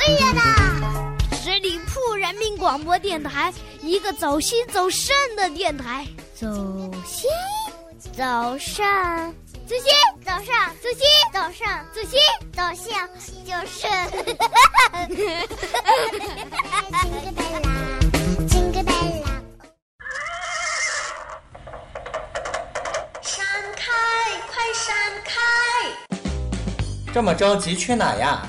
可以的。十里铺人民广播电台，一个走心走肾的电台。走心，走肾，走心，走上，走心，走上，走心，走向，就是。金个贝拉，金个贝拉。闪开，快闪开！这么着急去哪呀？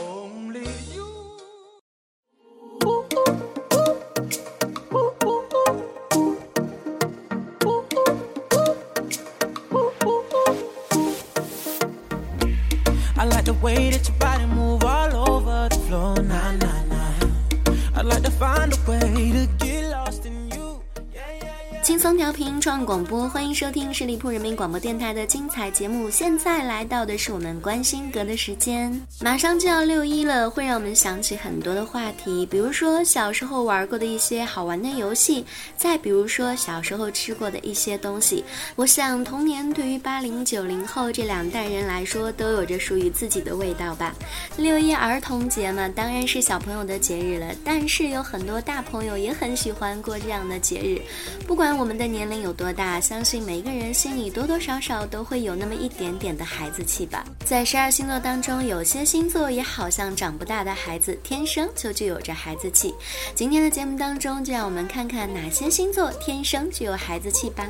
创广播，欢迎收听十里铺人民广播电台的精彩节目。现在来到的是我们关心阁的时间，马上就要六一了，会让我们想起很多的话题，比如说小时候玩过的一些好玩的游戏，再比如说小时候吃过的一些东西。我想童年对于八零九零后这两代人来说，都有着属于自己的味道吧。六一儿童节嘛，当然是小朋友的节日了，但是有很多大朋友也很喜欢过这样的节日，不管我们的年龄有多大，相信每一个人心里多多少少都会有那么一点点的孩子气吧。在十二星座当中，有些星座也好像长不大的孩子，天生就具有着孩子气。今天的节目当中，就让我们看看哪些星座天生具有孩子气吧。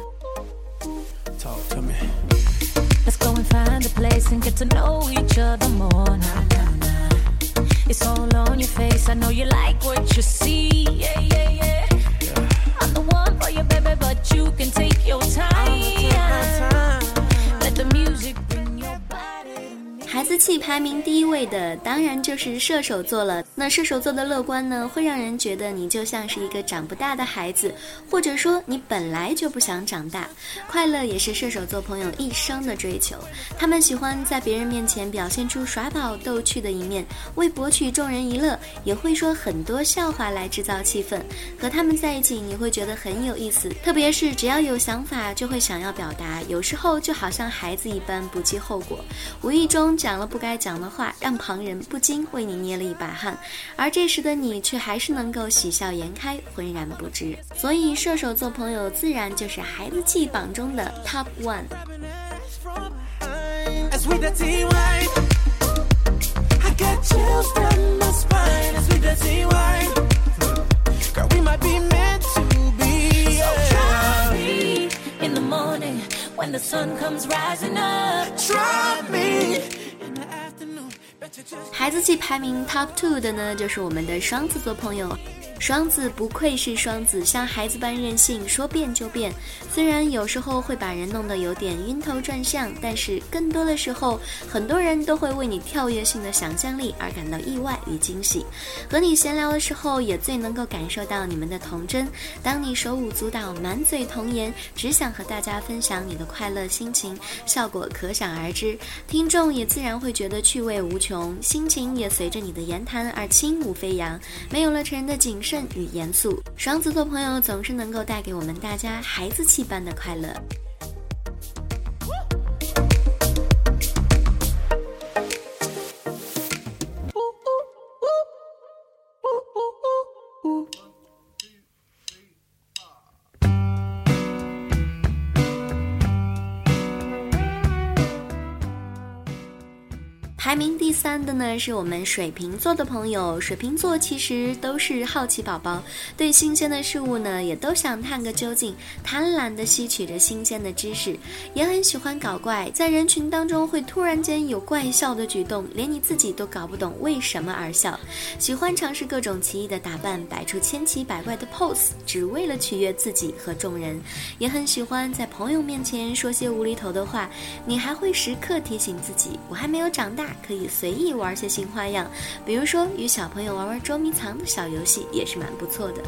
Talk to me. Let's go and find a place and get to know each other more. Nah, nah, nah. It's all on your face. I know you like what you see. Yeah, yeah, yeah. I'm the one for you, baby, you can take your time. Me. 孩子气排名第一位的当然就是射手座了。那射手座的乐观呢，会让人觉得你就像是一个长不大的孩子，或者说你本来就不想长大。快乐也是射手座朋友一生的追求，他们喜欢在别人面前表现出耍宝逗趣的一面，为博取众人一乐，也会说很多笑话来制造气氛。和他们在一起，你会觉得很有意思，特别是只要有想法就会想要表达，有时候就好像孩子一般不计后果，无意中讲了不该讲的话，让旁人不禁为你捏了一把汗，而这时的你却还是能够喜笑颜开，浑然不知。所以射手座朋友自然就是孩子气榜中的 top one。As we the tea wine, I get chills down my spine. As we the tea wine, girl, we might be meant to be. Try Yeah. me in the morning when the sun comes rising up. Try me 孩子气排名 top two 的呢，就是我们的双子座朋友。双子不愧是双子，像孩子般任性，说变就变。虽然有时候会把人弄得有点晕头转向，但是更多的时候，很多人都会为你跳跃性的想象力而感到意外与惊喜。和你闲聊的时候，也最能够感受到你们的童真。当你手舞足蹈、满嘴童言，只想和大家分享你的快乐心情，效果可想而知。听众也自然会觉得趣味无穷，心情也随着你的言谈而轻舞飞扬，没有了成人的谨慎与严肃。双子座朋友总是能够带给我们大家孩子气般的快乐。排名第三的呢，是我们水瓶座的朋友。水瓶座其实都是好奇宝宝，对新鲜的事物呢，也都想探个究竟，贪婪的吸取着新鲜的知识，也很喜欢搞怪，在人群当中会突然间有怪笑的举动，连你自己都搞不懂为什么而笑。喜欢尝试各种奇异的打扮，摆出千奇百怪的 pose，只为了取悦自己和众人。也很喜欢在朋友面前说些无厘头的话，你还会时刻提醒自己，我还没有长大，可以随意玩些新花样，比如说与小朋友玩玩捉迷藏的小游戏，也是蛮不错的。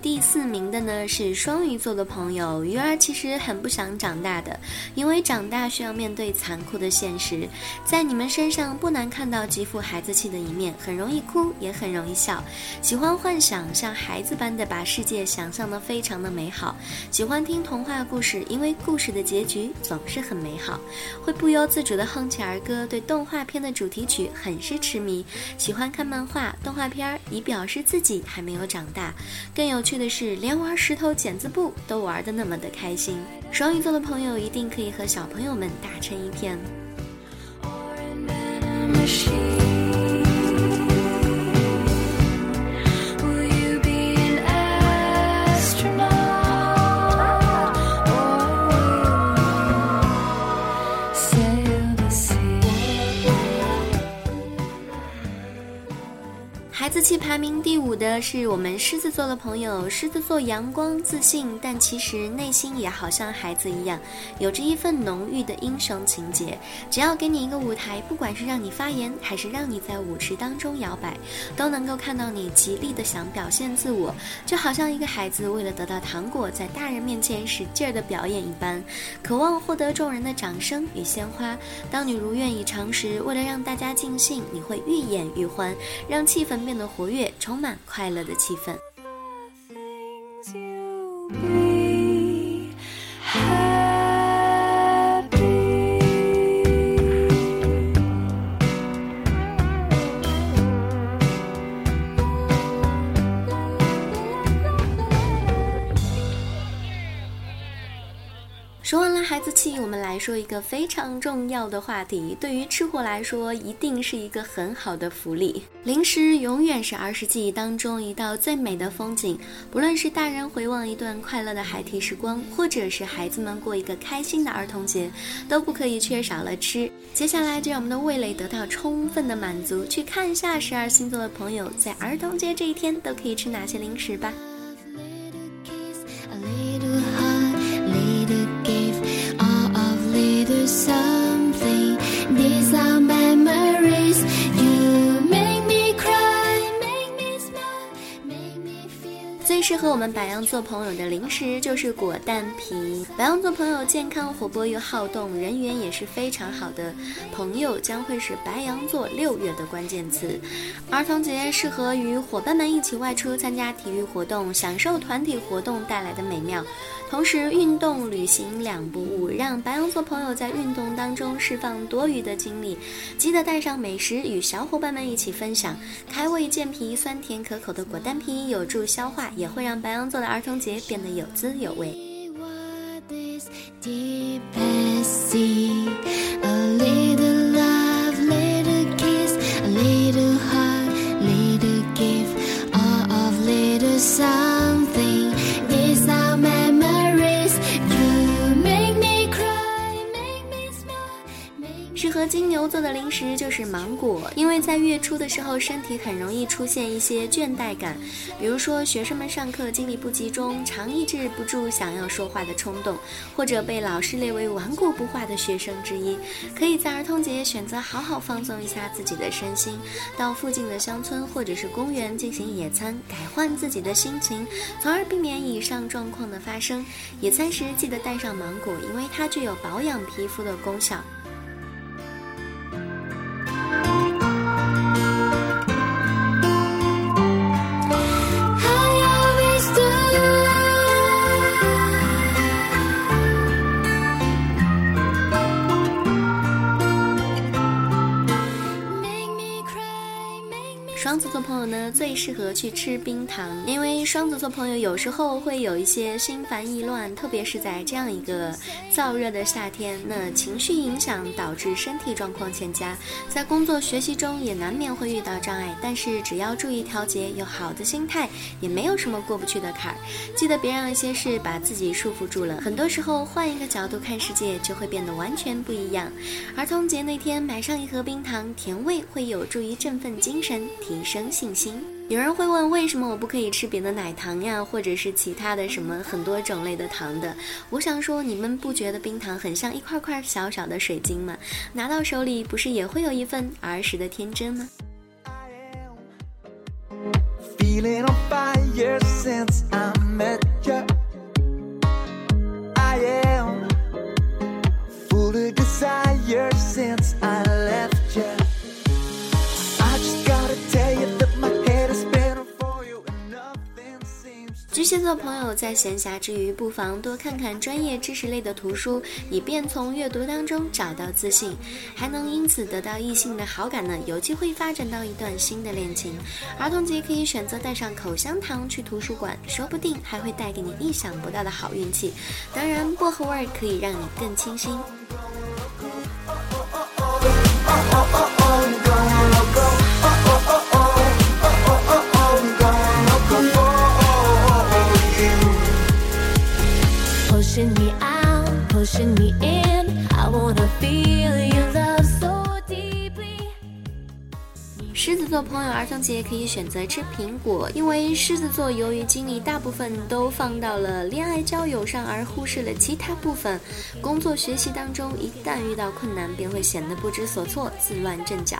第四名的呢是双鱼座的朋友，鱼儿其实很不想长大的，因为长大需要面对残酷的现实，在你们身上不难看到极富孩子气的一面，很容易哭，也很容易笑，喜欢幻想，像孩子般的把世界想象的非常的美好，喜欢听童话故事，因为故事的结局总是很美好，会不由自主的哼起儿歌，对动画片的主题曲很是痴迷，喜欢看漫画、动画片儿，以表示自己还没有长大。更有趣的是，连玩石头剪子布都玩得那么的开心。双鱼座的朋友一定可以和小朋友们打成一片。孩子气排名第五的是我们狮子座的朋友，狮子座阳光自信，但其实内心也好像孩子一样，有着一份浓郁的英雄情节。只要给你一个舞台，不管是让你发言，还是让你在舞池当中摇摆，都能够看到你极力的想表现自我，就好像一个孩子为了得到糖果，在大人面前使劲儿的表演一般，渴望获得众人的掌声与鲜花。当你如愿以偿时，为了让大家尽兴，你会愈演愈欢，让气氛变的活跃，充满快乐的气氛。孩子气，我们来说一个非常重要的话题。对于吃货来说，一定是一个很好的福利。零食永远是儿时记忆当中一道最美的风景。不论是大人回望一段快乐的孩提时光，或者是孩子们过一个开心的儿童节，都不可以缺少了吃。接下来就让我们的味蕾得到充分的满足，去看一下十二星座的朋友在儿童节这一天都可以吃哪些零食吧。合我们白羊座朋友的零食就是果蛋皮。白羊座朋友健康、活泼又好动，人缘也是非常好的朋友，将会是白羊座六月的关键词。儿童节适合与伙伴们一起外出参加体育活动，享受团体活动带来的美妙。同时，运动、旅行两不误，让白羊座朋友在运动当中释放多余的精力。记得带上美食，与小伙伴们一起分享。开胃健脾、酸甜可口的果丹皮有助消化，也会让白羊座的儿童节变得有滋有味。适合金牛座的零食就是芒果，因为在月初的时候，身体很容易出现一些倦怠感，比如说学生们上课精力不集中，常抑制不住想要说话的冲动，或者被老师列为顽固不化的学生之一，可以在儿童节选择好好放松一下自己的身心，到附近的乡村或者是公园进行野餐，改换自己的心情，从而避免以上状况的发生。野餐时记得带上芒果，因为它具有保养皮肤的功效。最适合去吃冰糖，因为双子座朋友有时候会有一些心烦意乱，特别是在这样一个燥热的夏天，那情绪影响导致身体状况欠佳，在工作学习中也难免会遇到障碍。但是只要注意调节，有好的心态，也没有什么过不去的坎儿。记得别让一些事把自己束缚住了，很多时候换一个角度看世界，就会变得完全不一样。儿童节那天买上一盒冰糖，甜味会有助于振奋精神，提升信心。有人会问，为什么我不可以吃别的奶糖呀，或者是其他的什么很多种类的糖的？我想说，你们不觉得冰糖很像一块块小小的水晶吗？拿到手里，不是也会有一份儿时的天真吗？Desire since I 巨蟹座朋友在闲暇之余，不妨多看看专业知识类的图书，以便从阅读当中找到自信，还能因此得到异性的好感呢，有机会发展到一段新的恋情。儿童节可以选择带上口香糖去图书馆，说不定还会带给你意想不到的好运气。当然，薄荷味儿可以让你更清新。Pushing me out, pushing me in. I wanna feel your love 狮子座朋友儿童节可以选择吃苹果，因为狮子座由于精力大部分都放到了恋爱交友上，而忽视了其他部分。工作学习当中，一旦遇到困难，便会显得不知所措，自乱阵脚。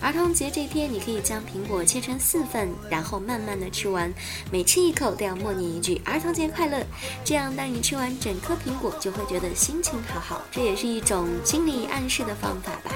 儿童节这天，你可以将苹果切成四份，然后慢慢的吃完，每吃一口都要默念一句“儿童节快乐”。这样，当你吃完整颗苹果，就会觉得心情好好。这也是一种心理暗示的方法吧。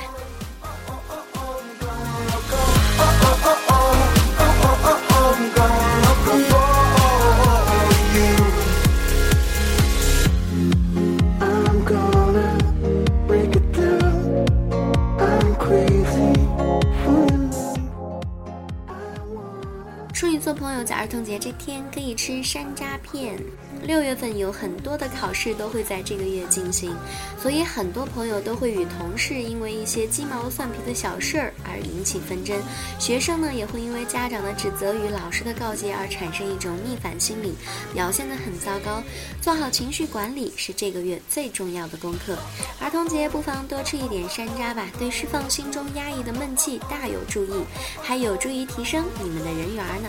朋友在儿童节这天可以吃山楂片。六月份有很多的考试都会在这个月进行，所以很多朋友都会与同事因为一些鸡毛蒜皮的小事儿而引起纷争。学生呢也会因为家长的指责与老师的告诫而产生一种逆反心理，表现得很糟糕。做好情绪管理是这个月最重要的功课。儿童节不妨多吃一点山楂吧，对释放心中压抑的闷气大有助益，还有助于提升你们的人缘呢。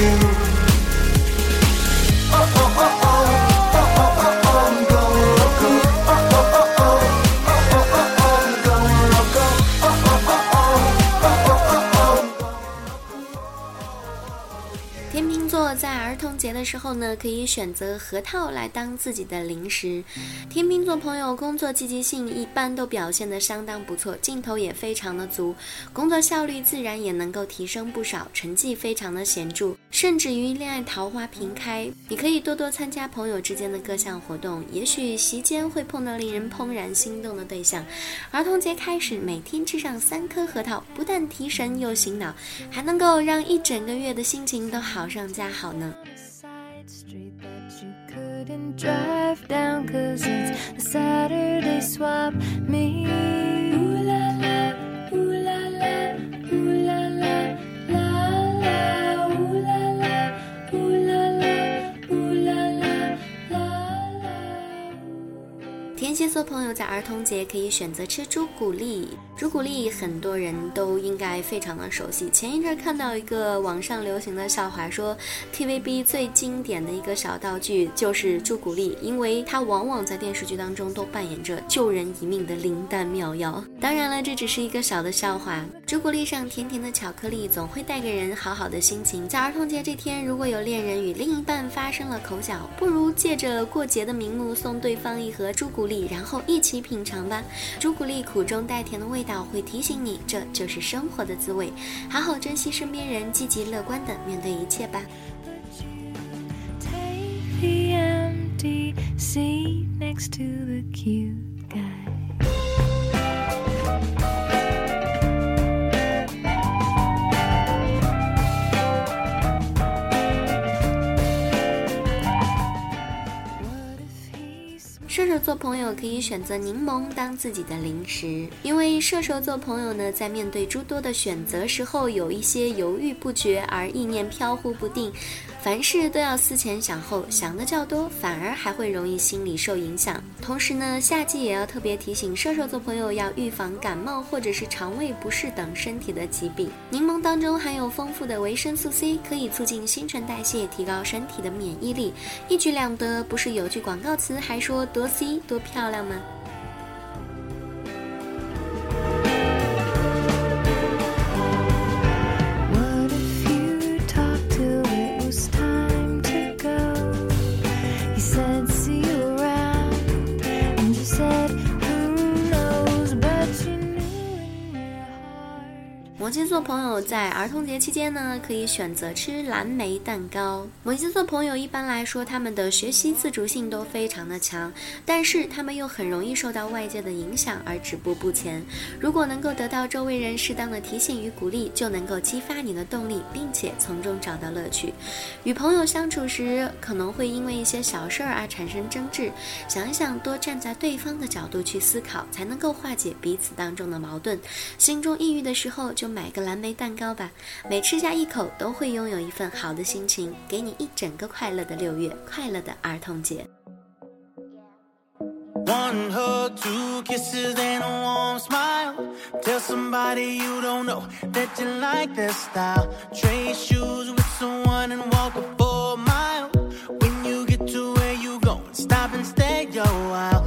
天在儿童节的时候呢，可以选择核桃来当自己的零食。天秤座朋友工作积极性一般都表现得相当不错，劲头也非常的足，工作效率自然也能够提升不少，成绩非常的显著，甚至于恋爱桃花频开。你可以多多参加朋友之间的各项活动，也许席间会碰到令人怦然心动的对象。儿童节开始，每天吃上三颗核桃，不但提神又醒脑，还能够让一整个月的心情都好上加好呢。儿童节可以选择吃朱古力。朱古力很多人都应该非常的熟悉。前一阵看到一个网上流行的笑话，说 TVB 最经典的一个小道具就是朱古力，因为它往往在电视剧当中都扮演着救人一命的灵丹妙药。当然了，这只是一个小的笑话。朱古力上甜甜的巧克力总会带给人好好的心情。在儿童节这天，如果有恋人与另一半发生了口角，不如借着过节的名目送对方一盒朱古力，然后一起品尝吧。朱古力苦中带甜的味道会提醒你，这就是生活的滋味。好好珍惜身边人，积极乐观的面对一切吧。Take the empty seat next to the cute guy. 射手座朋友可以选择柠檬当自己的零食，因为射手座朋友呢，在面对诸多的选择时候，有一些犹豫不决，而意念飘忽不定，凡事都要思前想后，想的较多，反而还会容易心理受影响。同时呢，夏季也要特别提醒射手座朋友要预防感冒或者是肠胃不适等身体的疾病。柠檬当中含有丰富的维生素 C，可以促进新陈代谢，提高身体的免疫力，一举两得。不是有句广告词还说多 C 多漂亮吗？朋友在儿童节期间呢，可以选择吃蓝莓蛋糕。摩羯座朋友一般来说，他们的学习自主性都非常的强，但是他们又很容易受到外界的影响而止步不前。如果能够得到周围人适当的提醒与鼓励，就能够激发你的动力，并且从中找到乐趣。与朋友相处时，可能会因为一些小事儿而产生争执，想一想，多站在对方的角度去思考，才能够化解彼此当中的矛盾。心中抑郁的时候，就买个蓝蓝莓蛋糕吧，每吃下一口，都会拥有一份好的心情，给你一整个快乐的六月，快乐的儿童节。One hug, two kisses, and a warm smile. Tell somebody you don't know that you like their style. Trade shoes with someone and walk a full mile. When you get to where you going, stop and stay a while.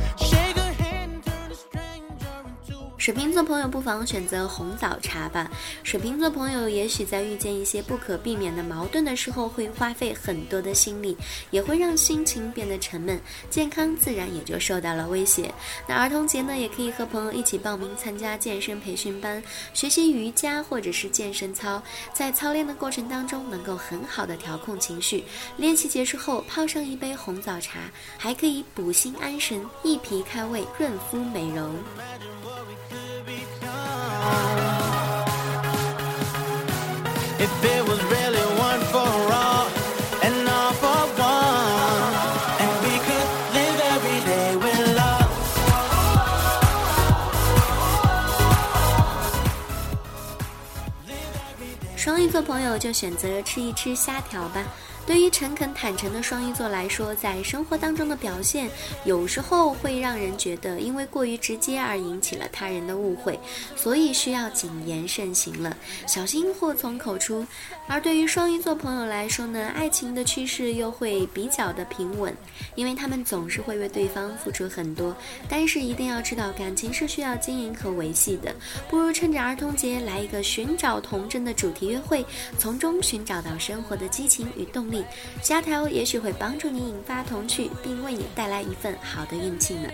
水瓶座朋友不妨选择红枣茶吧。水瓶座朋友也许在遇见一些不可避免的矛盾的时候，会花费很多的心力，也会让心情变得沉闷，健康自然也就受到了威胁。那儿童节呢，也可以和朋友一起报名参加健身培训班，学习瑜伽或者是健身操，在操练的过程当中能够很好的调控情绪。练习结束后泡上一杯红枣茶，还可以补心安神、益脾开胃、润肤美容。If it was really one for all and all for one, and we could live every day with love. 双鱼座朋友就选择吃一吃虾条吧。 对于诚恳坦诚的双鱼座来说，在生活当中的表现，有时候会让人觉得因为过于直接而引起了他人的误会，所以需要谨言慎行了，小心祸从口出。而对于双鱼座朋友来说呢，爱情的趋势又会比较的平稳，因为他们总是会为对方付出很多。但是一定要知道，感情是需要经营和维系的，不如趁着儿童节来一个寻找童真的主题约会，从中寻找到生活的激情与动力。虾条也许会帮助你引发童趣，并为你带来一份好的运气呢。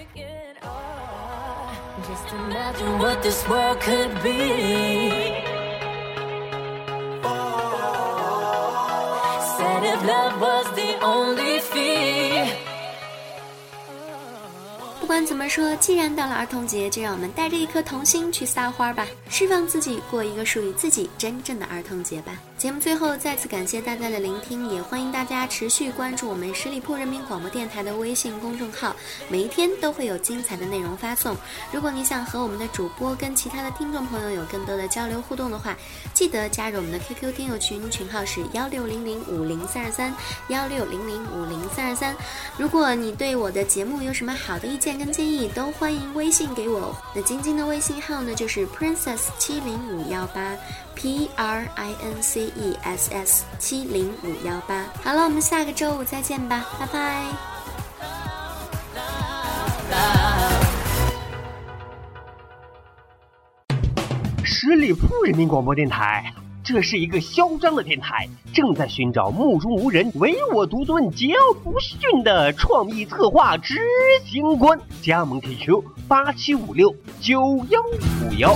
不管怎么说，既然到了儿童节，就让我们带着一颗童心去撒花吧，释放自己，过一个属于自己真正的儿童节吧。节目最后再次感谢大家的聆听，也欢迎大家持续关注我们十里铺人民广播电台的微信公众号，每一天都会有精彩的内容发送。如果你想和我们的主播跟其他的听众朋友有更多的交流互动的话，记得加入我们的 QQ 听友群，群号是幺六零零五零三二三幺六零零五零三二三。如果你对我的节目有什么好的意见跟建议，都欢迎微信给我。那晶晶的微信号呢，就是 princess 七零五幺八 p r i n c e s s 七零五幺八。好了，我们下个周五再见吧，拜拜。十里铺人民广播电台，这是一个嚣张的电台，正在寻找目中无人、唯我独尊、桀骜不驯的创意策划执行官。加盟 QQ 八七五六九幺五幺。